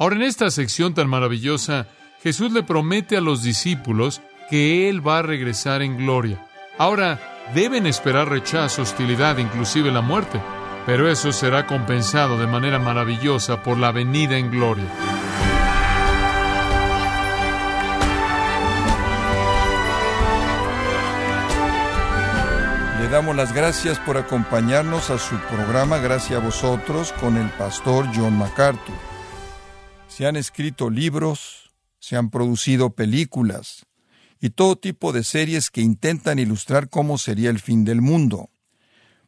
Ahora, en esta sección tan maravillosa, Jesús le promete a los discípulos que Él va a regresar en gloria. Ahora, deben esperar rechazo, hostilidad, inclusive la muerte, pero eso será compensado de manera maravillosa por la venida en gloria. Le damos las gracias por acompañarnos a su programa Gracias a vosotros con el pastor John MacArthur. Se han escrito libros, se han producido películas y todo tipo de series que intentan ilustrar cómo sería el fin del mundo.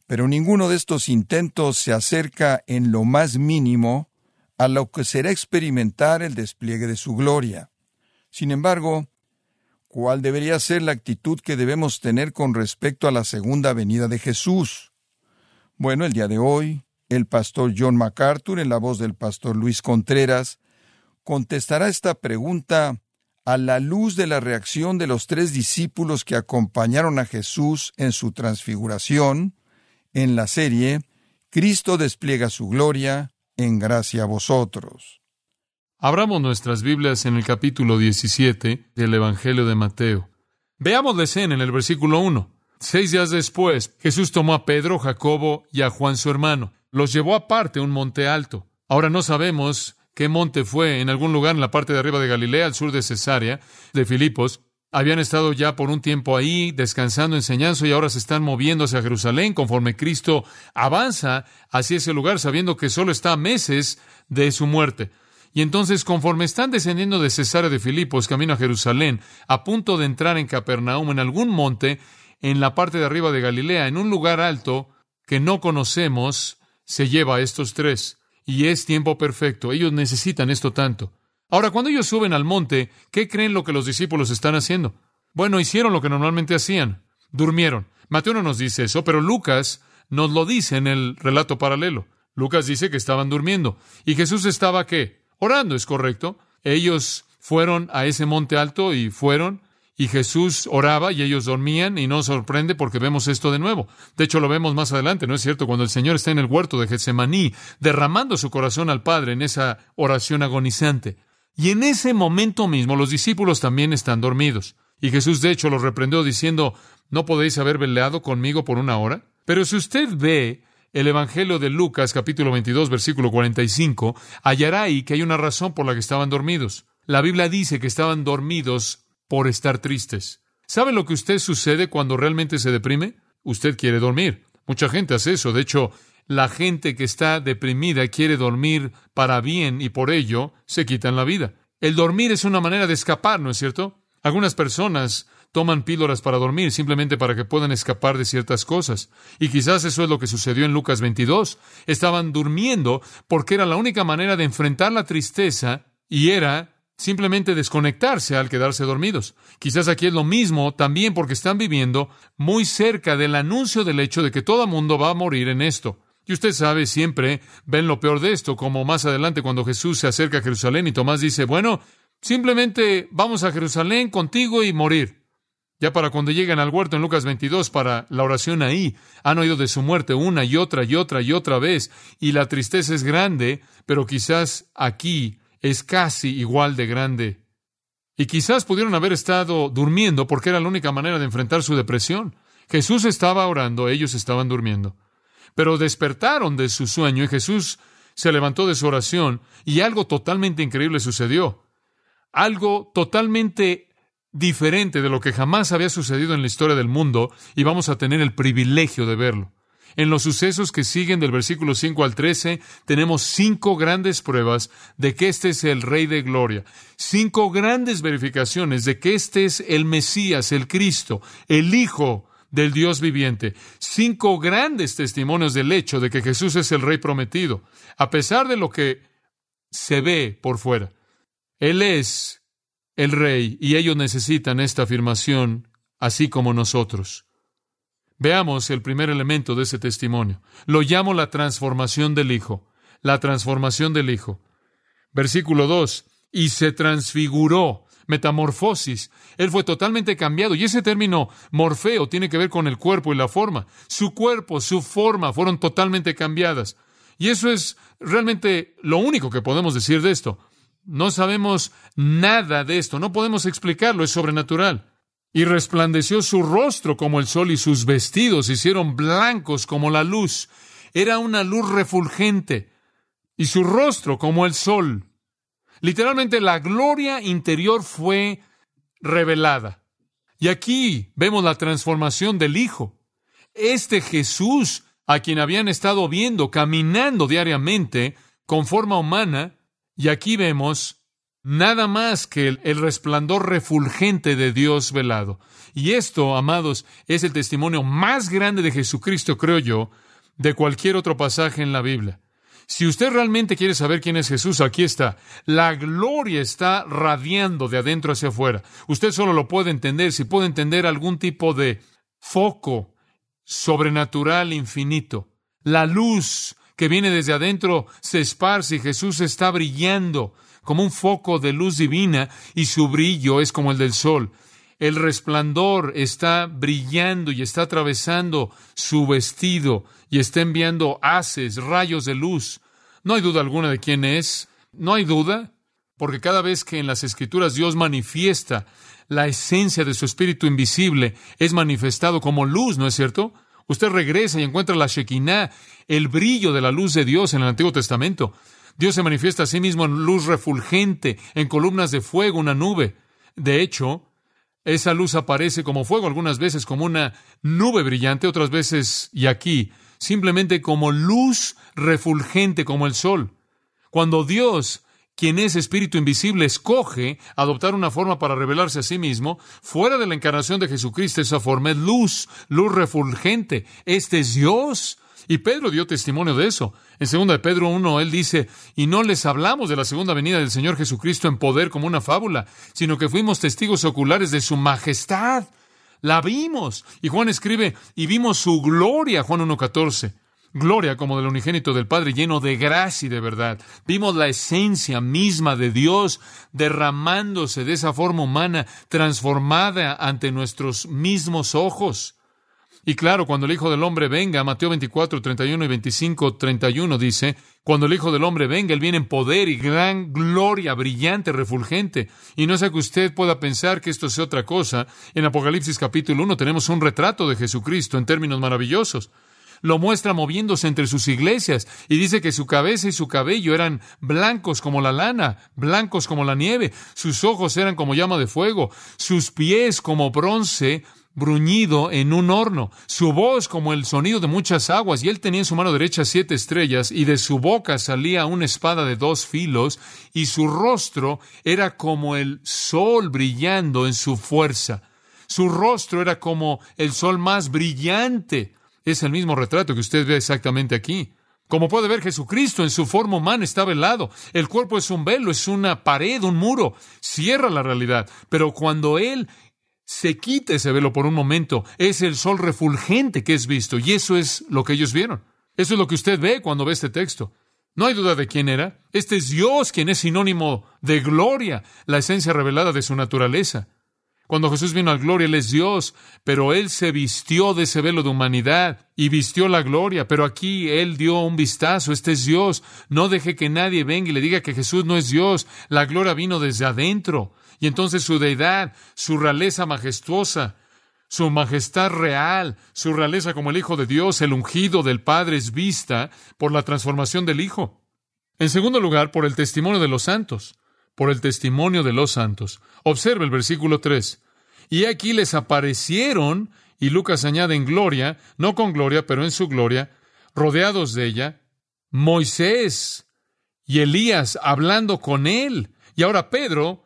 Pero ninguno de estos intentos se acerca en lo más mínimo a lo que será experimentar el despliegue de su gloria. Sin embargo, ¿cuál debería ser la actitud que debemos tener con respecto a la segunda venida de Jesús? Bueno, el día de hoy, el pastor John MacArthur, en la voz del pastor Luis Contreras, contestará esta pregunta a la luz de la reacción de los tres discípulos que acompañaron a Jesús en su transfiguración, en la serie Cristo despliega su gloria en gracia a vosotros. Abramos nuestras Biblias en el capítulo 17 del Evangelio de Mateo. Veamos la escena en el versículo 1. Seis días después, Jesús tomó a Pedro, Jacobo y a Juan su hermano. Los llevó aparte a un monte alto. Ahora no sabemos qué monte fue, en algún lugar en la parte de arriba de Galilea, al sur de Cesarea, de Filipos. Habían estado ya por un tiempo ahí, descansando, enseñando, y ahora se están moviendo hacia Jerusalén conforme Cristo avanza hacia ese lugar, sabiendo que solo está a meses de su muerte. Y entonces, conforme están descendiendo de Cesarea de Filipos, camino a Jerusalén, a punto de entrar en Capernaum, en algún monte, en la parte de arriba de Galilea, en un lugar alto que no conocemos, se lleva a estos tres. Y es tiempo perfecto. Ellos necesitan esto tanto. Ahora, cuando ellos suben al monte, ¿qué creen lo que los discípulos están haciendo? Bueno, hicieron lo que normalmente hacían. Durmieron. Mateo no nos dice eso, pero Lucas nos lo dice en el relato paralelo. Lucas dice que estaban durmiendo. ¿Y Jesús estaba qué? Orando, ¿es correcto? Ellos fueron a ese monte alto y fueron y Jesús oraba y ellos dormían y no sorprende porque vemos esto de nuevo. De hecho, lo vemos más adelante, ¿no es cierto? Cuando el Señor está en el huerto de Getsemaní, derramando su corazón al Padre en esa oración agonizante. Y en ese momento mismo los discípulos también están dormidos. Y Jesús de hecho los reprendió diciendo, ¿no podéis haber velado conmigo por una hora? Pero si usted ve el Evangelio de Lucas capítulo 22 versículo 45, hallará ahí que hay una razón por la que estaban dormidos. La Biblia dice que estaban dormidos por estar tristes. ¿Sabe lo que usted sucede cuando realmente se deprime? Usted quiere dormir. Mucha gente hace eso. De hecho, la gente que está deprimida quiere dormir para bien y por ello se quitan la vida. El dormir es una manera de escapar, ¿no es cierto? Algunas personas toman píldoras para dormir simplemente para que puedan escapar de ciertas cosas. Y quizás eso es lo que sucedió en Lucas 22. Estaban durmiendo porque era la única manera de enfrentar la tristeza y era simplemente desconectarse al quedarse dormidos. Quizás aquí es lo mismo también porque están viviendo muy cerca del anuncio del hecho de que todo mundo va a morir en esto. Y usted sabe, siempre ven lo peor de esto, como más adelante cuando Jesús se acerca a Jerusalén y Tomás dice, bueno, simplemente vamos a Jerusalén contigo y morir. Ya para cuando llegan al huerto en Lucas 22 para la oración ahí, han oído de su muerte una y otra y otra y otra vez, y la tristeza es grande, pero quizás aquí es casi igual de grande. Y quizás pudieron haber estado durmiendo porque era la única manera de enfrentar su depresión. Jesús estaba orando, ellos estaban durmiendo. Pero despertaron de su sueño y Jesús se levantó de su oración y algo totalmente increíble sucedió. Algo totalmente diferente de lo que jamás había sucedido en la historia del mundo y vamos a tener el privilegio de verlo. En los sucesos que siguen del versículo 5 al 13, tenemos cinco grandes pruebas de que este es el Rey de Gloria, cinco grandes verificaciones de que este es el Mesías, el Cristo, el Hijo del Dios viviente, cinco grandes testimonios del hecho de que Jesús es el Rey prometido, a pesar de lo que se ve por fuera. Él es el Rey y ellos necesitan esta afirmación, así como nosotros. Veamos el primer elemento de ese testimonio. Lo llamo la transformación del Hijo. La transformación del Hijo. Versículo 2. Y se transfiguró. Metamorfosis. Él fue totalmente cambiado. Y ese término morfeo tiene que ver con el cuerpo y la forma. Su cuerpo, su forma fueron totalmente cambiadas. Y eso es realmente lo único que podemos decir de esto. No sabemos nada de esto, no podemos explicarlo, es sobrenatural. Y resplandeció su rostro como el sol y sus vestidos hicieron blancos como la luz. Era una luz refulgente y su rostro como el sol. Literalmente la gloria interior fue revelada. Y aquí vemos la transformación del Hijo. Este Jesús, a quien habían estado viendo caminando diariamente con forma humana, y aquí vemos nada más que el, resplandor refulgente de Dios velado. Y esto, amados, es el testimonio más grande de Jesucristo, creo yo, de cualquier otro pasaje en la Biblia. Si usted realmente quiere saber quién es Jesús, aquí está. La gloria está radiando de adentro hacia afuera. Usted solo lo puede entender si puede entender algún tipo de foco sobrenatural infinito. La luz que viene desde adentro se esparce y Jesús está brillando como un foco de luz divina y su brillo es como el del sol. El resplandor está brillando y está atravesando su vestido y está enviando haces, rayos de luz. No hay duda alguna de quién es. No hay duda, porque cada vez que en las Escrituras Dios manifiesta la esencia de su espíritu invisible, es manifestado como luz, ¿no es cierto? Usted regresa y encuentra la Shekinah, el brillo de la luz de Dios en el Antiguo Testamento. Dios se manifiesta a sí mismo en luz refulgente, en columnas de fuego, una nube. De hecho, esa luz aparece como fuego, algunas veces como una nube brillante, otras veces, y aquí, simplemente como luz refulgente como el sol. Cuando Dios, quien es espíritu invisible, escoge adoptar una forma para revelarse a sí mismo, fuera de la encarnación de Jesucristo, esa forma es luz, luz refulgente. Este es Dios. Y Pedro dio testimonio de eso. En 2 de Pedro 1, él dice, y no les hablamos de la segunda venida del Señor Jesucristo en poder como una fábula, sino que fuimos testigos oculares de su majestad. La vimos. Y Juan escribe, y vimos su gloria, Juan 1.14. Gloria como del unigénito del Padre, lleno de gracia y de verdad. Vimos la esencia misma de Dios derramándose de esa forma humana, transformada ante nuestros mismos ojos. Y claro, cuando el Hijo del Hombre venga, Mateo 24, 31 y 25, 31 dice, cuando el Hijo del Hombre venga, Él viene en poder y gran gloria, brillante, refulgente. Y no sea que usted pueda pensar que esto sea otra cosa. En Apocalipsis capítulo 1 tenemos un retrato de Jesucristo en términos maravillosos. Lo muestra moviéndose entre sus iglesias y dice que su cabeza y su cabello eran blancos como la lana, blancos como la nieve, sus ojos eran como llama de fuego, sus pies como bronce, bruñido en un horno, su voz como el sonido de muchas aguas, y él tenía en su mano derecha siete estrellas, y de su boca salía una espada de dos filos, y su rostro era como el sol brillando en su fuerza. Su rostro era como el sol más brillante. Es el mismo retrato que usted ve exactamente aquí. Como puede ver, Jesucristo en su forma humana está velado. El cuerpo es un velo, es una pared, un muro. Cierra la realidad. Pero cuando Él se quita ese velo por un momento, es el sol refulgente que es visto, y eso es lo que ellos vieron. Eso es lo que usted ve cuando ve este texto. No hay duda de quién era. Este es Dios quien es sinónimo de gloria, la esencia revelada de su naturaleza. Cuando Jesús vino a gloria, Él es Dios, pero Él se vistió de ese velo de humanidad y vistió la gloria, pero aquí Él dio un vistazo, este es Dios. No deje que nadie venga y le diga que Jesús no es Dios. La gloria vino desde adentro. Y entonces su deidad, su realeza majestuosa, su majestad real, su realeza como el Hijo de Dios, el ungido del Padre, es vista por la transformación del Hijo. En segundo lugar, por el testimonio de los santos, por el testimonio de los santos. Observe el versículo 3. Y aquí les aparecieron, y Lucas añade en gloria, no con gloria, pero en su gloria, rodeados de ella, Moisés y Elías hablando con él. Y ahora Pedro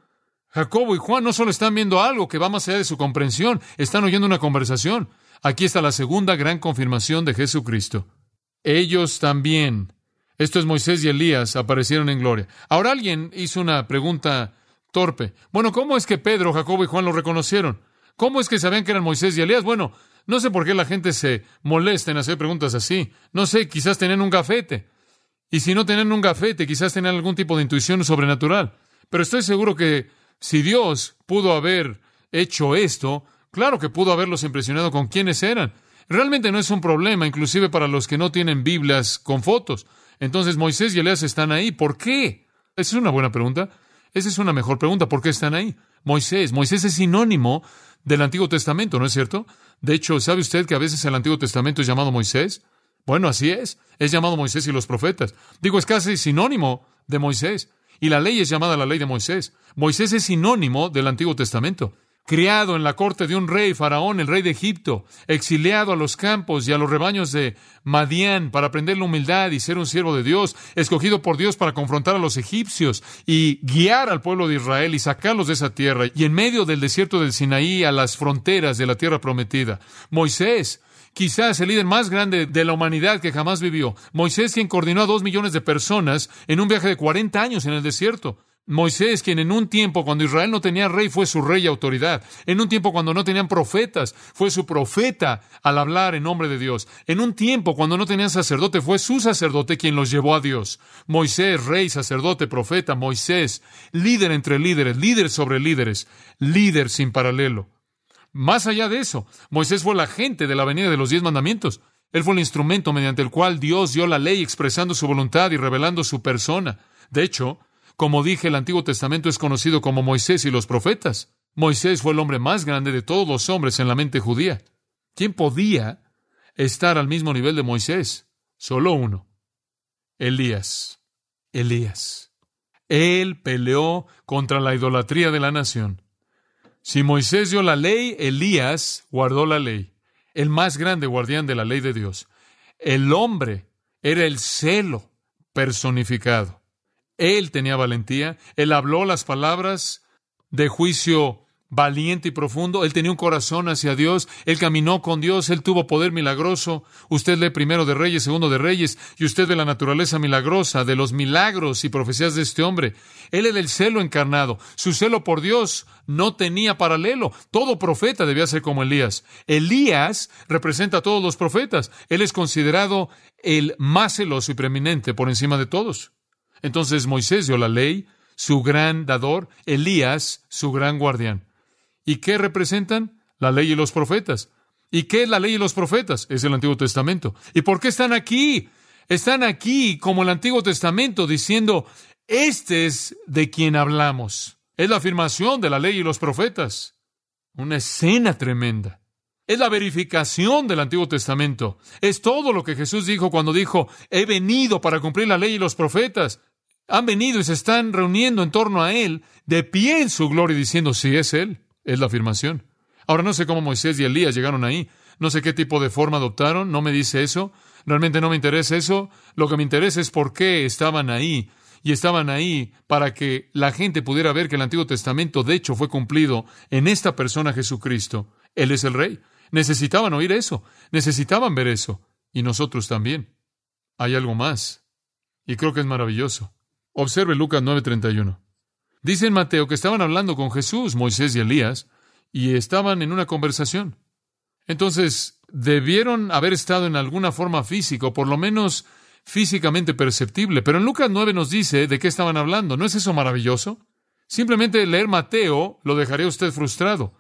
Jacobo y Juan no solo están viendo algo que va más allá de su comprensión, están oyendo una conversación. Aquí está la segunda gran confirmación de Jesucristo. Ellos también, esto es Moisés y Elías, aparecieron en gloria. Ahora alguien hizo una pregunta torpe. Bueno, ¿cómo es que Pedro, Jacobo y Juan lo reconocieron? ¿Cómo es que sabían que eran Moisés y Elías? Bueno, no sé por qué la gente se molesta en hacer preguntas así. No sé, quizás tenían un gafete. Y si no tenían un gafete, quizás tenían algún tipo de intuición sobrenatural. Pero estoy seguro que si Dios pudo haber hecho esto, claro que pudo haberlos impresionado con quiénes eran. Realmente no es un problema, inclusive para los que no tienen Biblias con fotos. Entonces Moisés y Elías están ahí. ¿Por qué? Esa es una buena pregunta. Esa es una mejor pregunta. ¿Por qué están ahí? Moisés. Moisés es sinónimo del Antiguo Testamento, ¿no es cierto? De hecho, ¿sabe usted que a veces el Antiguo Testamento es llamado Moisés? Bueno, así es. Es llamado Moisés y los profetas. Digo, es casi sinónimo de Moisés. Y la ley es llamada la ley de Moisés. Moisés es sinónimo del Antiguo Testamento criado en la corte de un rey, Faraón, el rey de Egipto, exiliado a los campos y a los rebaños de Madián para aprender la humildad y ser un siervo de Dios, escogido por Dios para confrontar a los egipcios y guiar al pueblo de Israel y sacarlos de esa tierra, y en medio del desierto del Sinaí a las fronteras de la tierra prometida. Moisés, quizás el líder más grande de la humanidad que jamás vivió. Moisés quien coordinó a dos millones de personas en un viaje de 40 años en el desierto. Moisés, quien en un tiempo cuando Israel no tenía rey, fue su rey y autoridad. En un tiempo cuando no tenían profetas, fue su profeta al hablar en nombre de Dios. En un tiempo cuando no tenían sacerdote, fue su sacerdote quien los llevó a Dios. Moisés, rey, sacerdote, profeta, Moisés, líder entre líderes, líder sobre líderes, líder sin paralelo. Más allá de eso, Moisés fue la agente de la venida de los diez mandamientos. Él fue el instrumento mediante el cual Dios dio la ley expresando su voluntad y revelando su persona. De hecho, como dije, el Antiguo Testamento es conocido como Moisés y los profetas. Moisés fue el hombre más grande de todos los hombres en la mente judía. ¿Quién podía estar al mismo nivel de Moisés? Solo uno. Elías. Elías. Él peleó contra la idolatría de la nación. Si Moisés dio la ley, Elías guardó la ley, el más grande guardián de la ley de Dios. El hombre era el celo personificado. Él tenía valentía, él habló las palabras de juicio valiente y profundo, él tenía un corazón hacia Dios, él caminó con Dios, él tuvo poder milagroso. Usted lee primero de Reyes, segundo de Reyes, y usted ve la naturaleza milagrosa de los milagros y profecías de este hombre. Él era el celo encarnado. Su celo por Dios no tenía paralelo. Todo profeta debía ser como Elías. Elías representa a todos los profetas. Él es considerado el más celoso y preeminente por encima de todos. Entonces Moisés dio la ley, su gran dador, Elías, su gran guardián. ¿Y qué representan? La ley y los profetas. ¿Y qué es la ley y los profetas? Es el Antiguo Testamento. ¿Y por qué están aquí? Están aquí como el Antiguo Testamento diciendo, este es de quien hablamos. Es la afirmación de la ley y los profetas. Una escena tremenda. Es la verificación del Antiguo Testamento. Es todo lo que Jesús dijo cuando dijo, he venido para cumplir la ley y los profetas han venido y se están reuniendo en torno a Él, de pie en su gloria, diciendo, sí, es Él. Es la afirmación. Ahora no sé cómo Moisés y Elías llegaron ahí. No sé qué tipo de forma adoptaron. No me dice eso. Realmente no me interesa eso. Lo que me interesa es por qué estaban ahí. Y estaban ahí para que la gente pudiera ver que el Antiguo Testamento de hecho fue cumplido en esta persona Jesucristo. Él es el Rey. Necesitaban oír eso. Necesitaban ver eso. Y nosotros también. Hay algo más. Y creo que es maravilloso. Observe Lucas 9:31. Dice en Mateo que estaban hablando con Jesús, Moisés y Elías, y estaban en una conversación. Entonces, debieron haber estado en alguna forma física, o por lo menos físicamente perceptible. Pero en Lucas 9 nos dice de qué estaban hablando. ¿No es eso maravilloso? Simplemente leer Mateo lo dejaría usted frustrado.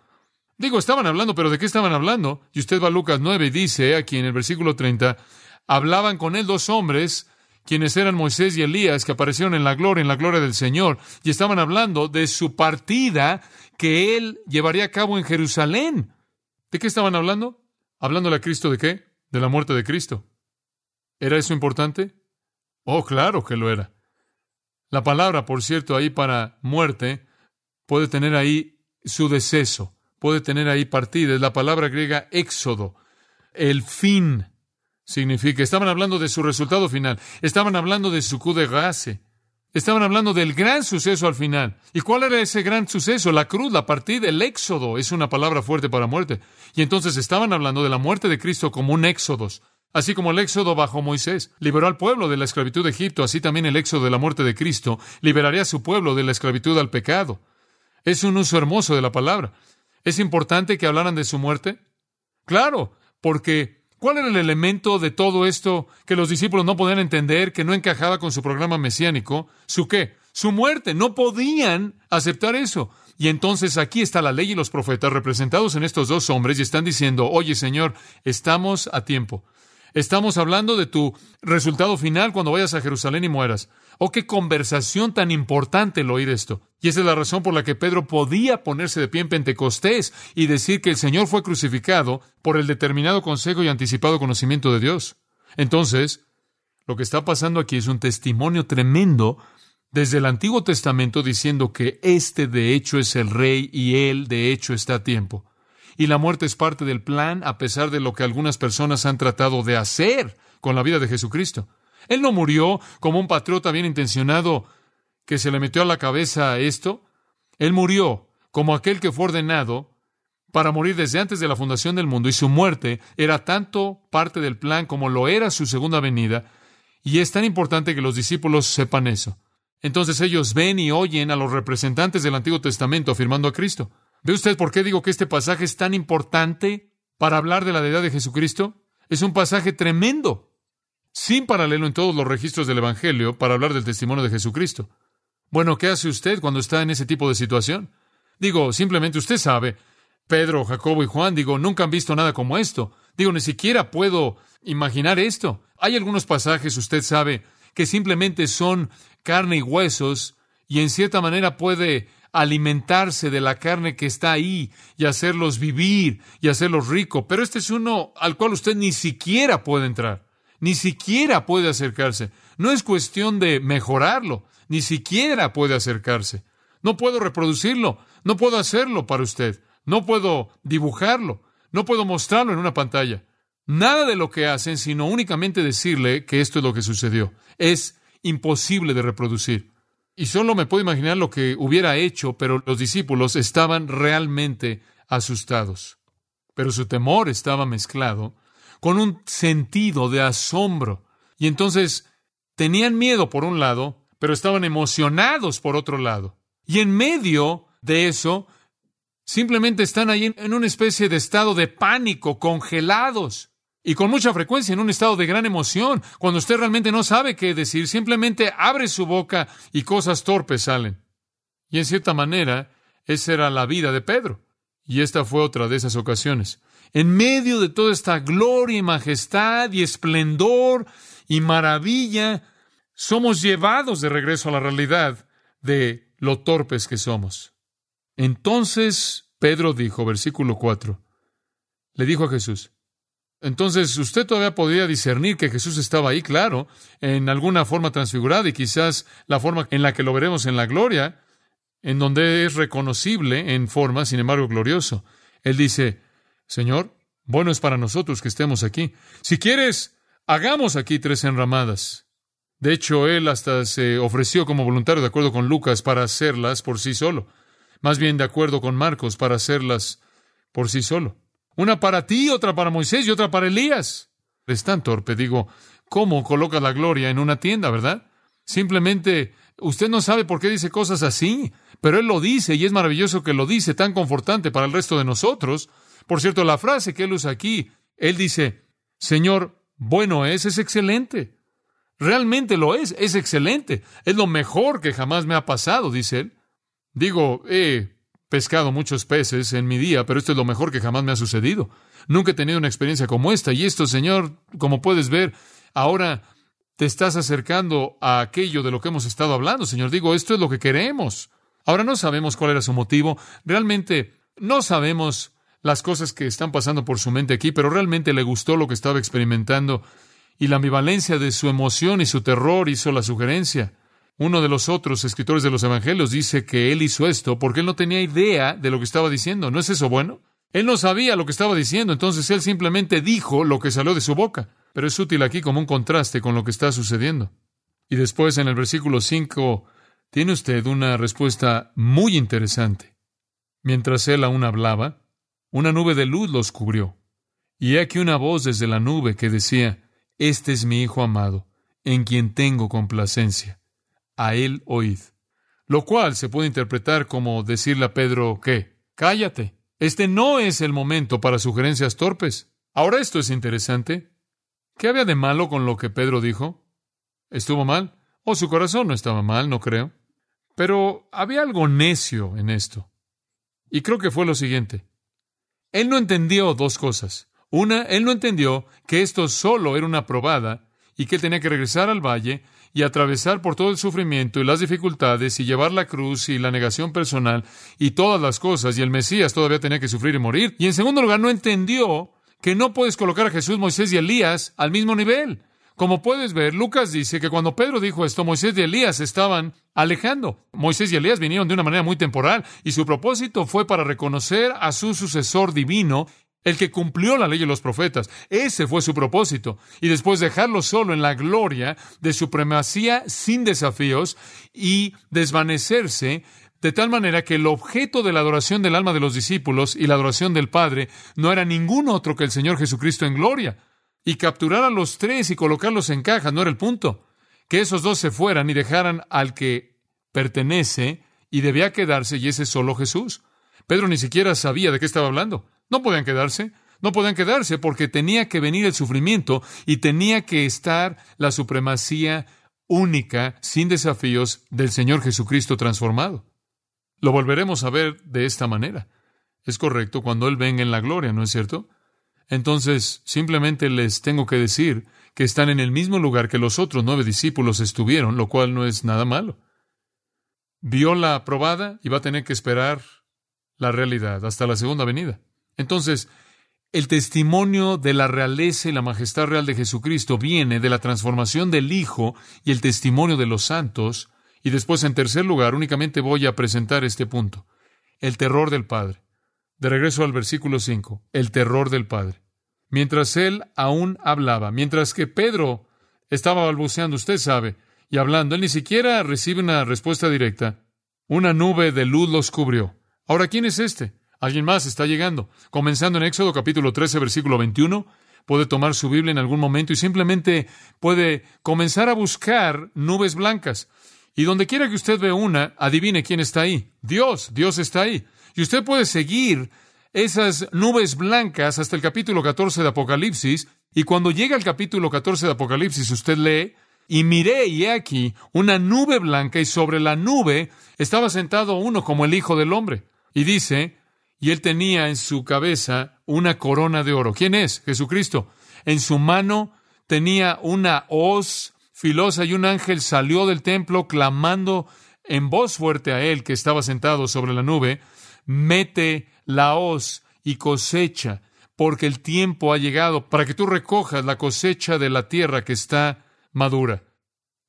Digo, estaban hablando, pero ¿de qué estaban hablando? Y usted va a Lucas 9 y dice, aquí en el versículo 30, hablaban con él dos hombres quienes eran Moisés y Elías, que aparecieron en la gloria, en la gloria del Señor, y estaban hablando de su partida que él llevaría a cabo en Jerusalén. ¿De qué estaban hablando? ¿Hablándole a Cristo de qué? De la muerte de Cristo. ¿Era eso importante? Oh, claro que lo era. La palabra, por cierto, ahí para muerte, puede tener ahí su deceso, puede tener ahí partida. Es la palabra griega éxodo, el fin significa. Estaban hablando de su resultado final. Estaban hablando de su coup de grace. Estaban hablando del gran suceso al final. ¿Y cuál era ese gran suceso? La cruz, la partida, el éxodo. Es una palabra fuerte para muerte. Y entonces estaban hablando de la muerte de Cristo como un éxodo. Así como el éxodo bajo Moisés liberó al pueblo de la esclavitud de Egipto, así también el éxodo de la muerte de Cristo liberaría a su pueblo de la esclavitud al pecado. Es un uso hermoso de la palabra. ¿Es importante que hablaran de su muerte? Claro, porque ¿Cuál era el elemento de todo esto que los discípulos no podían entender, que no encajaba con su programa mesiánico? ¿Su qué? Su muerte. No podían aceptar eso. Y entonces aquí está la ley y los profetas representados en estos dos hombres y están diciendo, oye Señor, estamos a tiempo. Estamos hablando de tu resultado final cuando vayas a Jerusalén y mueras. Oh, qué conversación tan importante el oír esto. Y esa es la razón por la que Pedro podía ponerse de pie en Pentecostés y decir que el Señor fue crucificado por el determinado consejo y anticipado conocimiento de Dios. Entonces, lo que está pasando aquí es un testimonio tremendo desde el Antiguo Testamento diciendo que este de hecho es el rey y él de hecho está a tiempo y la muerte es parte del plan a pesar de lo que algunas personas han tratado de hacer con la vida de Jesucristo. Él no murió como un patriota bien intencionado que se le metió a la cabeza esto. Él murió como aquel que fue ordenado para morir desde antes de la fundación del mundo y su muerte era tanto parte del plan como lo era su segunda venida y es tan importante que los discípulos sepan eso. Entonces ellos ven y oyen a los representantes del Antiguo Testamento afirmando a Cristo. ¿Ve usted por qué digo que este pasaje es tan importante para hablar de la deidad de Jesucristo? Es un pasaje tremendo, sin paralelo en todos los registros del Evangelio para hablar del testimonio de Jesucristo. Bueno, ¿qué hace usted cuando está en ese tipo de situación? Digo, simplemente usted sabe, Pedro, Jacobo y Juan, digo, nunca han visto nada como esto. Digo, ni siquiera puedo imaginar esto. Hay algunos pasajes, usted sabe, que simplemente son carne y huesos, y en cierta manera puede alimentarse de la carne que está ahí y hacerlos vivir y hacerlos ricos. Pero este es uno al cual usted ni siquiera puede entrar, ni siquiera puede acercarse. No es cuestión de mejorarlo, ni siquiera puede acercarse. No puedo reproducirlo, no puedo hacerlo para usted, no puedo dibujarlo, no puedo mostrarlo en una pantalla. Nada de lo que hacen, sino únicamente decirle que esto es lo que sucedió. Es imposible de reproducir. Y solo me puedo imaginar lo que hubiera hecho, pero los discípulos estaban realmente asustados. Pero su temor estaba mezclado con un sentido de asombro. Y entonces tenían miedo por un lado, pero estaban emocionados por otro lado. Y en medio de eso, simplemente están ahí en una especie de estado de pánico, congelados. Y con mucha frecuencia en un estado de gran emoción, cuando usted realmente no sabe qué decir, simplemente abre su boca y cosas torpes salen. Y en cierta manera, esa era la vida de Pedro. Y esta fue otra de esas ocasiones. En medio de toda esta gloria y majestad y esplendor y maravilla, somos llevados de regreso a la realidad de lo torpes que somos. Entonces Pedro dijo, versículo 4, le dijo a Jesús, entonces, usted todavía podría discernir que Jesús estaba ahí, claro, en alguna forma transfigurada y quizás la forma en la que lo veremos en la gloria, en donde es reconocible en forma, sin embargo, glorioso. Él dice, Señor, bueno es para nosotros que estemos aquí. Si quieres, hagamos aquí tres enramadas. De hecho, él hasta se ofreció como voluntario, de acuerdo con Lucas, para hacerlas por sí solo. Más bien, de acuerdo con Marcos, para hacerlas por sí solo. Una para ti, otra para Moisés y otra para Elías. Es tan torpe, digo, ¿cómo coloca la gloria en una tienda, verdad? Simplemente usted no sabe por qué dice cosas así, pero él lo dice y es maravilloso que lo dice, tan confortante para el resto de nosotros. Por cierto, la frase que él usa aquí, él dice, Señor, bueno es, es excelente. Realmente lo es, es excelente. Es lo mejor que jamás me ha pasado, dice él. Digo, eh, pescado muchos peces en mi día, pero esto es lo mejor que jamás me ha sucedido. Nunca he tenido una experiencia como esta. Y esto, Señor, como puedes ver, ahora te estás acercando a aquello de lo que hemos estado hablando, Señor. Digo, esto es lo que queremos. Ahora no sabemos cuál era su motivo. Realmente no sabemos las cosas que están pasando por su mente aquí, pero realmente le gustó lo que estaba experimentando y la ambivalencia de su emoción y su terror hizo la sugerencia. Uno de los otros escritores de los Evangelios dice que él hizo esto porque él no tenía idea de lo que estaba diciendo. ¿No es eso bueno? Él no sabía lo que estaba diciendo, entonces él simplemente dijo lo que salió de su boca. Pero es útil aquí como un contraste con lo que está sucediendo. Y después en el versículo 5 tiene usted una respuesta muy interesante. Mientras él aún hablaba, una nube de luz los cubrió. Y he aquí una voz desde la nube que decía, Este es mi Hijo amado, en quien tengo complacencia a él oíd. Lo cual se puede interpretar como decirle a Pedro que, cállate, este no es el momento para sugerencias torpes. Ahora esto es interesante. ¿Qué había de malo con lo que Pedro dijo? ¿Estuvo mal? O su corazón no estaba mal, no creo. Pero había algo necio en esto. Y creo que fue lo siguiente. Él no entendió dos cosas. Una, él no entendió que esto solo era una probada y que él tenía que regresar al valle y atravesar por todo el sufrimiento y las dificultades y llevar la cruz y la negación personal y todas las cosas y el Mesías todavía tenía que sufrir y morir. Y en segundo lugar, no entendió que no puedes colocar a Jesús, Moisés y Elías al mismo nivel. Como puedes ver, Lucas dice que cuando Pedro dijo esto, Moisés y Elías estaban alejando. Moisés y Elías vinieron de una manera muy temporal y su propósito fue para reconocer a su sucesor divino, el que cumplió la ley de los profetas. Ese fue su propósito. Y después dejarlo solo en la gloria de supremacía sin desafíos y desvanecerse de tal manera que el objeto de la adoración del alma de los discípulos y la adoración del Padre no era ningún otro que el Señor Jesucristo en gloria y capturar a los tres y colocarlos en caja no era el punto. Que esos dos se fueran y dejaran al que pertenece y debía quedarse, y ese es solo Jesús. Pedro ni siquiera sabía de qué estaba hablando. No podían quedarse. No podían quedarse porque tenía que venir el sufrimiento y tenía que estar la supremacía única, sin desafíos, del Señor Jesucristo transformado. Lo volveremos a ver de esta manera. Es correcto cuando Él venga en la gloria, ¿no es cierto? Entonces, simplemente les tengo que decir que están en el mismo lugar que los otros nueve discípulos estuvieron, lo cual no es nada malo. Vio la probada y va a tener que esperar la realidad hasta la segunda venida. Entonces, el testimonio de la realeza y la majestad real de Jesucristo viene de la transformación del Hijo y el testimonio de los santos, y después, en tercer lugar, únicamente voy a presentar este punto, el terror del Padre. De regreso al versículo 5, el terror del Padre. Mientras él aún hablaba, mientras que Pedro estaba balbuceando, usted sabe, y hablando, él ni siquiera recibe una respuesta directa. Una nube de luz los cubrió. Ahora, ¿quién es este? Alguien más está llegando. Comenzando en Éxodo capítulo 13, versículo 21, puede tomar su Biblia en algún momento y simplemente puede comenzar a buscar nubes blancas. Y donde quiera que usted vea una, adivine quién está ahí. Dios, Dios está ahí. Y usted puede seguir esas nubes blancas hasta el capítulo 14 de Apocalipsis, y cuando llega al capítulo 14 de Apocalipsis usted lee, y miré y he aquí una nube blanca, y sobre la nube estaba sentado uno como el Hijo del Hombre. Y dice, y él tenía en su cabeza una corona de oro. ¿Quién es? Jesucristo. En su mano tenía una hoz filosa y un ángel salió del templo clamando en voz fuerte a él que estaba sentado sobre la nube, mete la hoz y cosecha, porque el tiempo ha llegado para que tú recojas la cosecha de la tierra que está madura.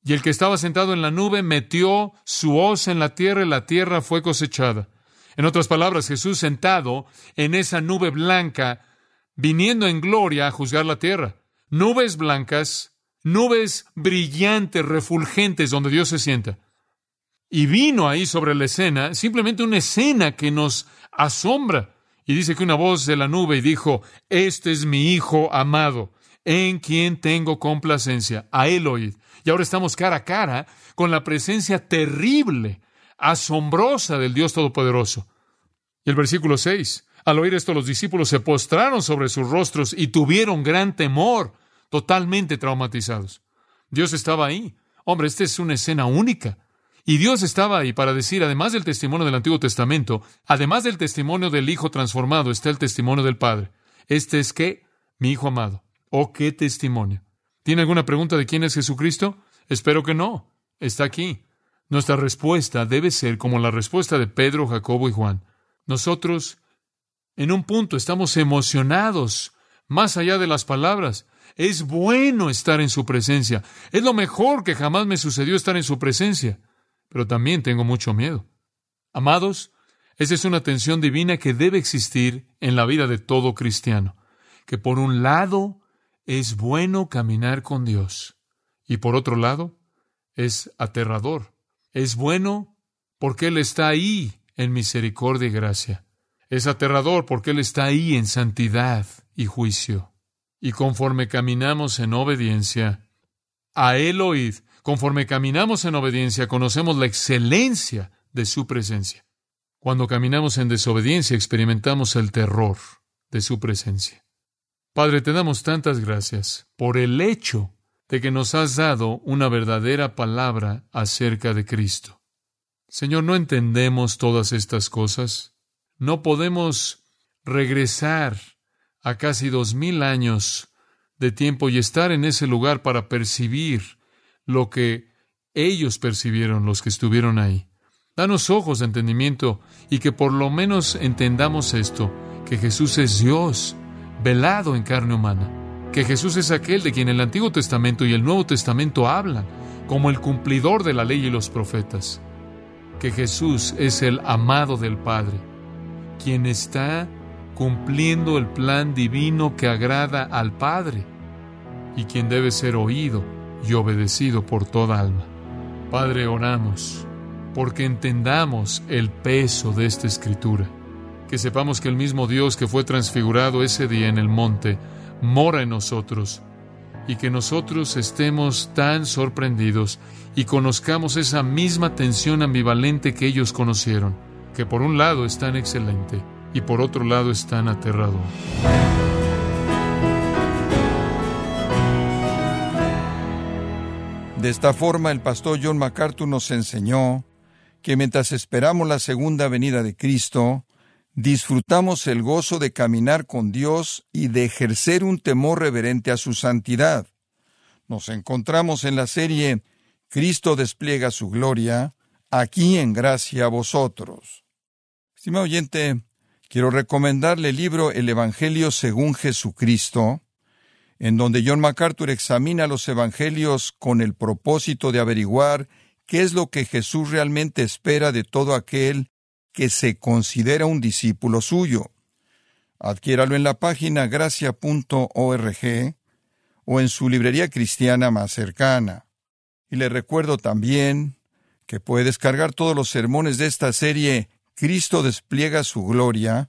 Y el que estaba sentado en la nube metió su hoz en la tierra y la tierra fue cosechada. En otras palabras, Jesús sentado en esa nube blanca, viniendo en gloria a juzgar la tierra. Nubes blancas, nubes brillantes, refulgentes, donde Dios se sienta. Y vino ahí sobre la escena, simplemente una escena que nos asombra. Y dice que una voz de la nube dijo, Este es mi Hijo amado, en quien tengo complacencia. A él oíd. Y ahora estamos cara a cara con la presencia terrible, asombrosa del Dios Todopoderoso. Y el versículo 6. Al oír esto, los discípulos se postraron sobre sus rostros y tuvieron gran temor, totalmente traumatizados. Dios estaba ahí. Hombre, esta es una escena única. Y Dios estaba ahí para decir, además del testimonio del Antiguo Testamento, además del testimonio del Hijo transformado, está el testimonio del Padre. Este es que, mi Hijo amado. Oh, qué testimonio. ¿Tiene alguna pregunta de quién es Jesucristo? Espero que no. Está aquí. Nuestra respuesta debe ser como la respuesta de Pedro, Jacobo y Juan. Nosotros, en un punto, estamos emocionados, más allá de las palabras. Es bueno estar en su presencia. Es lo mejor que jamás me sucedió estar en su presencia pero también tengo mucho miedo. Amados, esa es una tensión divina que debe existir en la vida de todo cristiano, que por un lado es bueno caminar con Dios y por otro lado es aterrador. Es bueno porque Él está ahí en misericordia y gracia. Es aterrador porque Él está ahí en santidad y juicio. Y conforme caminamos en obediencia, a Él oíd Conforme caminamos en obediencia, conocemos la excelencia de su presencia. Cuando caminamos en desobediencia, experimentamos el terror de su presencia. Padre, te damos tantas gracias por el hecho de que nos has dado una verdadera palabra acerca de Cristo. Señor, no entendemos todas estas cosas. No podemos regresar a casi dos mil años de tiempo y estar en ese lugar para percibir lo que ellos percibieron, los que estuvieron ahí. Danos ojos de entendimiento y que por lo menos entendamos esto, que Jesús es Dios, velado en carne humana, que Jesús es aquel de quien el Antiguo Testamento y el Nuevo Testamento hablan como el cumplidor de la ley y los profetas, que Jesús es el amado del Padre, quien está cumpliendo el plan divino que agrada al Padre y quien debe ser oído y obedecido por toda alma. Padre, oramos porque entendamos el peso de esta escritura, que sepamos que el mismo Dios que fue transfigurado ese día en el monte mora en nosotros y que nosotros estemos tan sorprendidos y conozcamos esa misma tensión ambivalente que ellos conocieron, que por un lado es tan excelente y por otro lado es tan aterrador. De esta forma, el pastor John MacArthur nos enseñó que mientras esperamos la segunda venida de Cristo, disfrutamos el gozo de caminar con Dios y de ejercer un temor reverente a su santidad. Nos encontramos en la serie Cristo despliega su gloria, aquí en gracia a vosotros. Estimado oyente, quiero recomendarle el libro El Evangelio según Jesucristo, en donde John MacArthur examina los Evangelios con el propósito de averiguar qué es lo que Jesús realmente espera de todo aquel que se considera un discípulo suyo. Adquiéralo en la página gracia.org o en su librería cristiana más cercana. Y le recuerdo también que puede descargar todos los sermones de esta serie Cristo despliega su gloria,